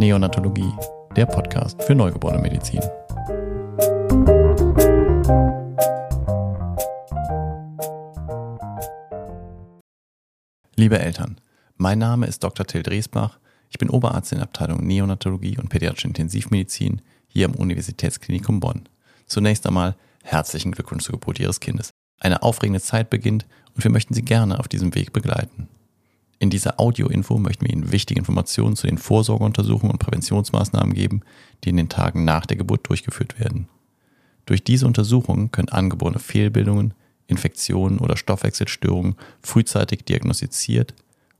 Neonatologie, der Podcast für neugeborene Medizin. Liebe Eltern, mein Name ist Dr. Till Driesbach. Ich bin Oberarzt in der Abteilung Neonatologie und Pädiatrische Intensivmedizin hier am Universitätsklinikum Bonn. Zunächst einmal herzlichen Glückwunsch zur Geburt Ihres Kindes. Eine aufregende Zeit beginnt und wir möchten Sie gerne auf diesem Weg begleiten. In dieser Audioinfo möchten wir Ihnen wichtige Informationen zu den Vorsorgeuntersuchungen und Präventionsmaßnahmen geben, die in den Tagen nach der Geburt durchgeführt werden. Durch diese Untersuchungen können angeborene Fehlbildungen, Infektionen oder Stoffwechselstörungen frühzeitig diagnostiziert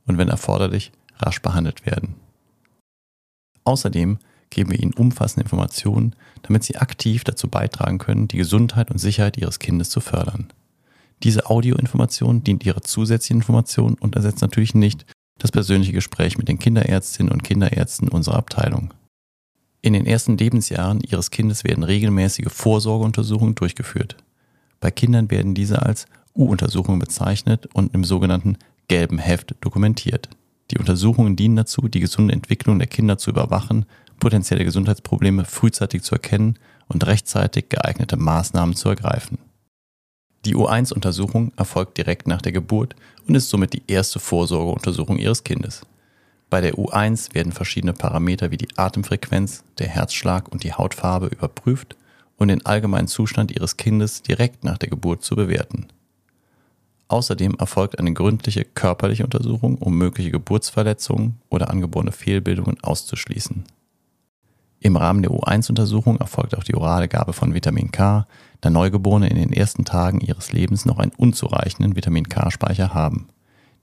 und wenn erforderlich rasch behandelt werden. Außerdem geben wir Ihnen umfassende Informationen, damit Sie aktiv dazu beitragen können, die Gesundheit und Sicherheit Ihres Kindes zu fördern. Diese Audioinformation dient Ihrer zusätzlichen Information und ersetzt natürlich nicht das persönliche Gespräch mit den Kinderärztinnen und Kinderärzten unserer Abteilung. In den ersten Lebensjahren Ihres Kindes werden regelmäßige Vorsorgeuntersuchungen durchgeführt. Bei Kindern werden diese als U-Untersuchungen bezeichnet und im sogenannten gelben Heft dokumentiert. Die Untersuchungen dienen dazu, die gesunde Entwicklung der Kinder zu überwachen, potenzielle Gesundheitsprobleme frühzeitig zu erkennen und rechtzeitig geeignete Maßnahmen zu ergreifen. Die U1-Untersuchung erfolgt direkt nach der Geburt und ist somit die erste Vorsorgeuntersuchung Ihres Kindes. Bei der U1 werden verschiedene Parameter wie die Atemfrequenz, der Herzschlag und die Hautfarbe überprüft und den allgemeinen Zustand Ihres Kindes direkt nach der Geburt zu bewerten. Außerdem erfolgt eine gründliche körperliche Untersuchung, um mögliche Geburtsverletzungen oder angeborene Fehlbildungen auszuschließen. Im Rahmen der U1-Untersuchung erfolgt auch die orale Gabe von Vitamin K, da Neugeborene in den ersten Tagen ihres Lebens noch einen unzureichenden Vitamin K-Speicher haben.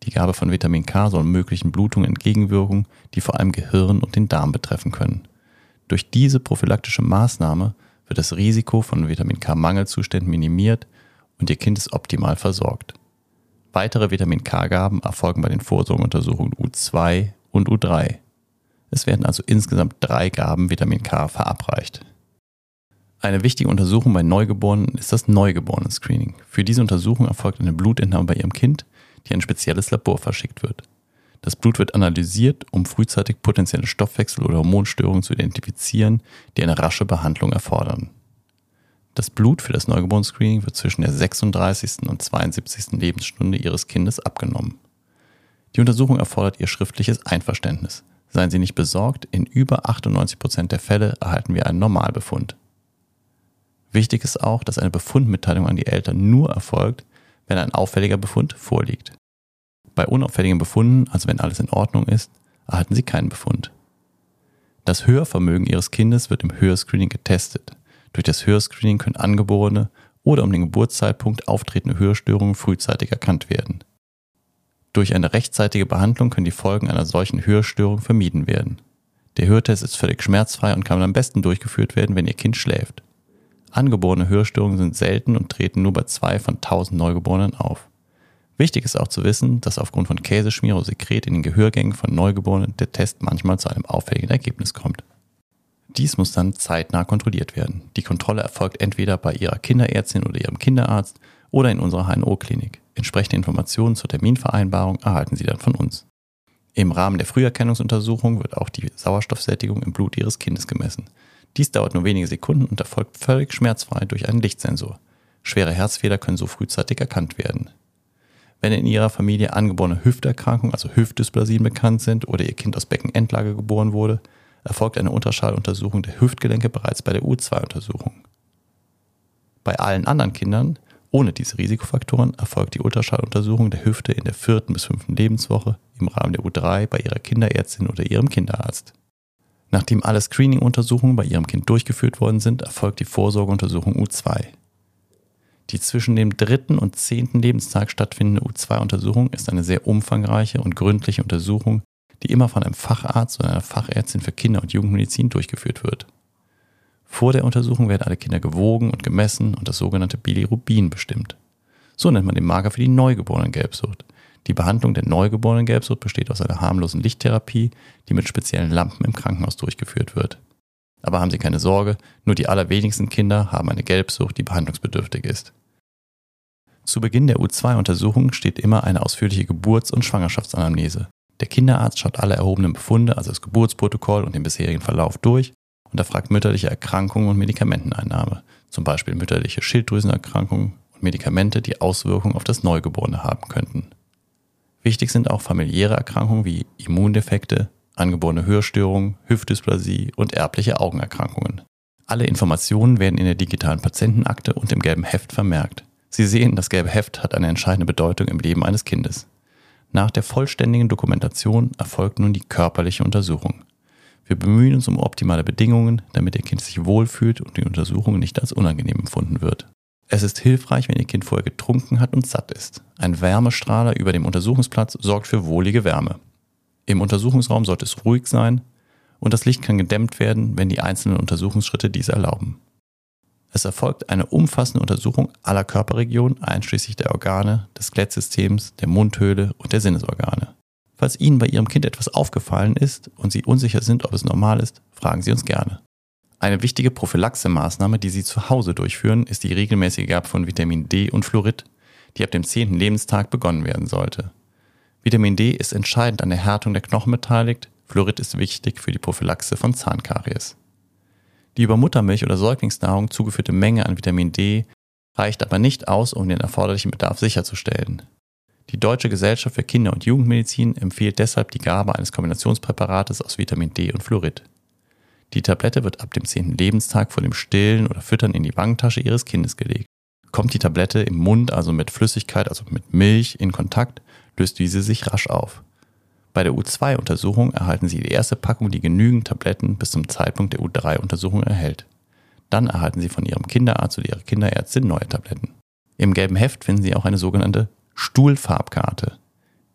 Die Gabe von Vitamin K soll möglichen Blutungen entgegenwirken, die vor allem Gehirn und den Darm betreffen können. Durch diese prophylaktische Maßnahme wird das Risiko von Vitamin K-Mangelzuständen minimiert und Ihr Kind ist optimal versorgt. Weitere Vitamin K-Gaben erfolgen bei den Vorsorgeuntersuchungen U2 und U3. Es werden also insgesamt drei Gaben Vitamin K verabreicht. Eine wichtige Untersuchung bei Neugeborenen ist das Neugeborenen-Screening. Für diese Untersuchung erfolgt eine Blutentnahme bei ihrem Kind, die ein spezielles Labor verschickt wird. Das Blut wird analysiert, um frühzeitig potenzielle Stoffwechsel- oder Hormonstörungen zu identifizieren, die eine rasche Behandlung erfordern. Das Blut für das Neugeborenen-Screening wird zwischen der 36. und 72. Lebensstunde Ihres Kindes abgenommen. Die Untersuchung erfordert Ihr schriftliches Einverständnis. Seien Sie nicht besorgt, in über 98 Prozent der Fälle erhalten wir einen Normalbefund. Wichtig ist auch, dass eine Befundmitteilung an die Eltern nur erfolgt, wenn ein auffälliger Befund vorliegt. Bei unauffälligen Befunden, also wenn alles in Ordnung ist, erhalten Sie keinen Befund. Das Hörvermögen Ihres Kindes wird im Hörscreening getestet. Durch das Hörscreening können angeborene oder um den Geburtszeitpunkt auftretende Hörstörungen frühzeitig erkannt werden. Durch eine rechtzeitige Behandlung können die Folgen einer solchen Hörstörung vermieden werden. Der Hörtest ist völlig schmerzfrei und kann am besten durchgeführt werden, wenn Ihr Kind schläft. Angeborene Hörstörungen sind selten und treten nur bei zwei von tausend Neugeborenen auf. Wichtig ist auch zu wissen, dass aufgrund von Käseschmier oder Sekret in den Gehörgängen von Neugeborenen der Test manchmal zu einem auffälligen Ergebnis kommt. Dies muss dann zeitnah kontrolliert werden. Die Kontrolle erfolgt entweder bei Ihrer Kinderärztin oder Ihrem Kinderarzt oder in unserer HNO-Klinik. Entsprechende Informationen zur Terminvereinbarung erhalten Sie dann von uns. Im Rahmen der Früherkennungsuntersuchung wird auch die Sauerstoffsättigung im Blut Ihres Kindes gemessen. Dies dauert nur wenige Sekunden und erfolgt völlig schmerzfrei durch einen Lichtsensor. Schwere Herzfehler können so frühzeitig erkannt werden. Wenn in Ihrer Familie angeborene Hüfterkrankungen, also Hüftdysplasien bekannt sind oder Ihr Kind aus Beckenendlage geboren wurde, erfolgt eine Ultraschalluntersuchung der Hüftgelenke bereits bei der U2-Untersuchung. Bei allen anderen Kindern ohne diese Risikofaktoren erfolgt die Ultraschalluntersuchung der Hüfte in der vierten bis fünften Lebenswoche im Rahmen der U3 bei Ihrer Kinderärztin oder Ihrem Kinderarzt. Nachdem alle Screening-Untersuchungen bei Ihrem Kind durchgeführt worden sind, erfolgt die Vorsorgeuntersuchung U2. Die zwischen dem dritten und zehnten Lebenstag stattfindende U2-Untersuchung ist eine sehr umfangreiche und gründliche Untersuchung, die immer von einem Facharzt oder einer Fachärztin für Kinder- und Jugendmedizin durchgeführt wird. Vor der Untersuchung werden alle Kinder gewogen und gemessen und das sogenannte Bilirubin bestimmt. So nennt man den Marker für die neugeborenen Gelbsucht. Die Behandlung der neugeborenen Gelbsucht besteht aus einer harmlosen Lichttherapie, die mit speziellen Lampen im Krankenhaus durchgeführt wird. Aber haben Sie keine Sorge, nur die allerwenigsten Kinder haben eine Gelbsucht, die behandlungsbedürftig ist. Zu Beginn der U2-Untersuchung steht immer eine ausführliche Geburts- und Schwangerschaftsanamnese. Der Kinderarzt schaut alle erhobenen Befunde, also das Geburtsprotokoll und den bisherigen Verlauf durch und erfragt mütterliche Erkrankungen und Medikamenteneinnahme, zum Beispiel mütterliche Schilddrüsenerkrankungen und Medikamente, die Auswirkungen auf das Neugeborene haben könnten. Wichtig sind auch familiäre Erkrankungen wie Immundefekte, angeborene Hörstörungen, Hüftdysplasie und erbliche Augenerkrankungen. Alle Informationen werden in der digitalen Patientenakte und im gelben Heft vermerkt. Sie sehen, das gelbe Heft hat eine entscheidende Bedeutung im Leben eines Kindes. Nach der vollständigen Dokumentation erfolgt nun die körperliche Untersuchung. Wir bemühen uns um optimale Bedingungen, damit Ihr Kind sich wohlfühlt und die Untersuchung nicht als unangenehm empfunden wird. Es ist hilfreich, wenn Ihr Kind vorher getrunken hat und satt ist. Ein Wärmestrahler über dem Untersuchungsplatz sorgt für wohlige Wärme. Im Untersuchungsraum sollte es ruhig sein und das Licht kann gedämmt werden, wenn die einzelnen Untersuchungsschritte dies erlauben. Es erfolgt eine umfassende Untersuchung aller Körperregionen, einschließlich der Organe, des Skelettsystems, der Mundhöhle und der Sinnesorgane. Falls Ihnen bei Ihrem Kind etwas aufgefallen ist und Sie unsicher sind, ob es normal ist, fragen Sie uns gerne. Eine wichtige Prophylaxemaßnahme, die Sie zu Hause durchführen, ist die regelmäßige Gabe von Vitamin D und Fluorid, die ab dem 10. Lebenstag begonnen werden sollte. Vitamin D ist entscheidend an der Härtung der Knochen beteiligt, Fluorid ist wichtig für die Prophylaxe von Zahnkaries. Die über Muttermilch oder Säuglingsnahrung zugeführte Menge an Vitamin D reicht aber nicht aus, um den erforderlichen Bedarf sicherzustellen. Die Deutsche Gesellschaft für Kinder- und Jugendmedizin empfiehlt deshalb die Gabe eines Kombinationspräparates aus Vitamin D und Fluorid. Die Tablette wird ab dem 10. Lebenstag vor dem Stillen oder Füttern in die Wangentasche Ihres Kindes gelegt. Kommt die Tablette im Mund, also mit Flüssigkeit, also mit Milch, in Kontakt, löst diese sich rasch auf. Bei der U2-Untersuchung erhalten Sie die erste Packung, die genügend Tabletten bis zum Zeitpunkt der U3-Untersuchung erhält. Dann erhalten Sie von Ihrem Kinderarzt oder Ihrer Kinderärztin neue Tabletten. Im gelben Heft finden Sie auch eine sogenannte Stuhlfarbkarte.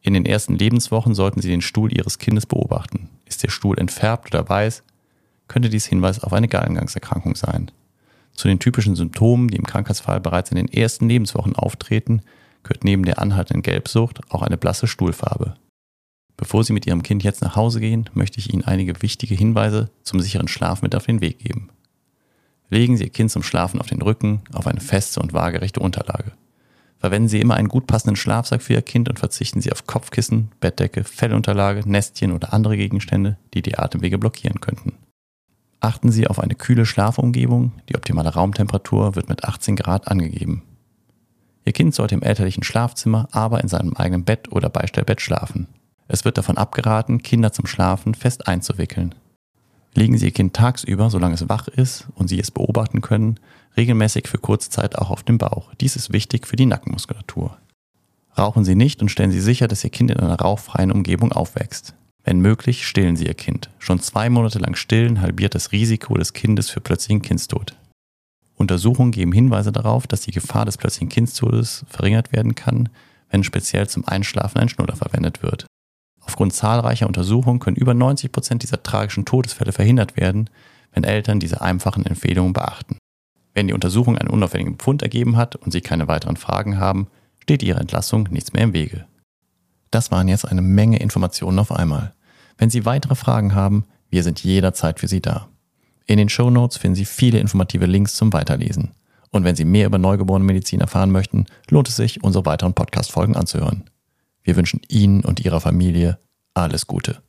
In den ersten Lebenswochen sollten Sie den Stuhl Ihres Kindes beobachten. Ist der Stuhl entfärbt oder weiß, könnte dies Hinweis auf eine Gallengangserkrankung sein. Zu den typischen Symptomen, die im Krankheitsfall bereits in den ersten Lebenswochen auftreten, gehört neben der anhaltenden Gelbsucht auch eine blasse Stuhlfarbe. Bevor Sie mit Ihrem Kind jetzt nach Hause gehen, möchte ich Ihnen einige wichtige Hinweise zum sicheren Schlaf mit auf den Weg geben. Legen Sie Ihr Kind zum Schlafen auf den Rücken, auf eine feste und waagerechte Unterlage. Verwenden Sie immer einen gut passenden Schlafsack für Ihr Kind und verzichten Sie auf Kopfkissen, Bettdecke, Fellunterlage, Nestchen oder andere Gegenstände, die die Atemwege blockieren könnten. Achten Sie auf eine kühle Schlafumgebung. Die optimale Raumtemperatur wird mit 18 Grad angegeben. Ihr Kind sollte im elterlichen Schlafzimmer, aber in seinem eigenen Bett oder Beistellbett schlafen. Es wird davon abgeraten, Kinder zum Schlafen fest einzuwickeln. Legen Sie Ihr Kind tagsüber, solange es wach ist und Sie es beobachten können, regelmäßig für kurze Zeit auch auf dem Bauch. Dies ist wichtig für die Nackenmuskulatur. Rauchen Sie nicht und stellen Sie sicher, dass Ihr Kind in einer rauchfreien Umgebung aufwächst. Wenn möglich, stillen Sie Ihr Kind. Schon zwei Monate lang stillen halbiert das Risiko des Kindes für plötzlichen Kindstod. Untersuchungen geben Hinweise darauf, dass die Gefahr des plötzlichen Kindstodes verringert werden kann, wenn speziell zum Einschlafen ein Schnuller verwendet wird. Aufgrund zahlreicher Untersuchungen können über 90 Prozent dieser tragischen Todesfälle verhindert werden, wenn Eltern diese einfachen Empfehlungen beachten. Wenn die Untersuchung einen unauffälligen Befund ergeben hat und Sie keine weiteren Fragen haben, steht Ihrer Entlassung nichts mehr im Wege. Das waren jetzt eine Menge Informationen auf einmal. Wenn Sie weitere Fragen haben, wir sind jederzeit für Sie da. In den Show Notes finden Sie viele informative Links zum Weiterlesen. Und wenn Sie mehr über neugeborene Medizin erfahren möchten, lohnt es sich, unsere weiteren Podcast-Folgen anzuhören. Wir wünschen Ihnen und Ihrer Familie alles Gute.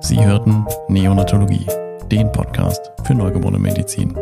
Sie hörten Neonatologie, den Podcast für neugeborene Medizin.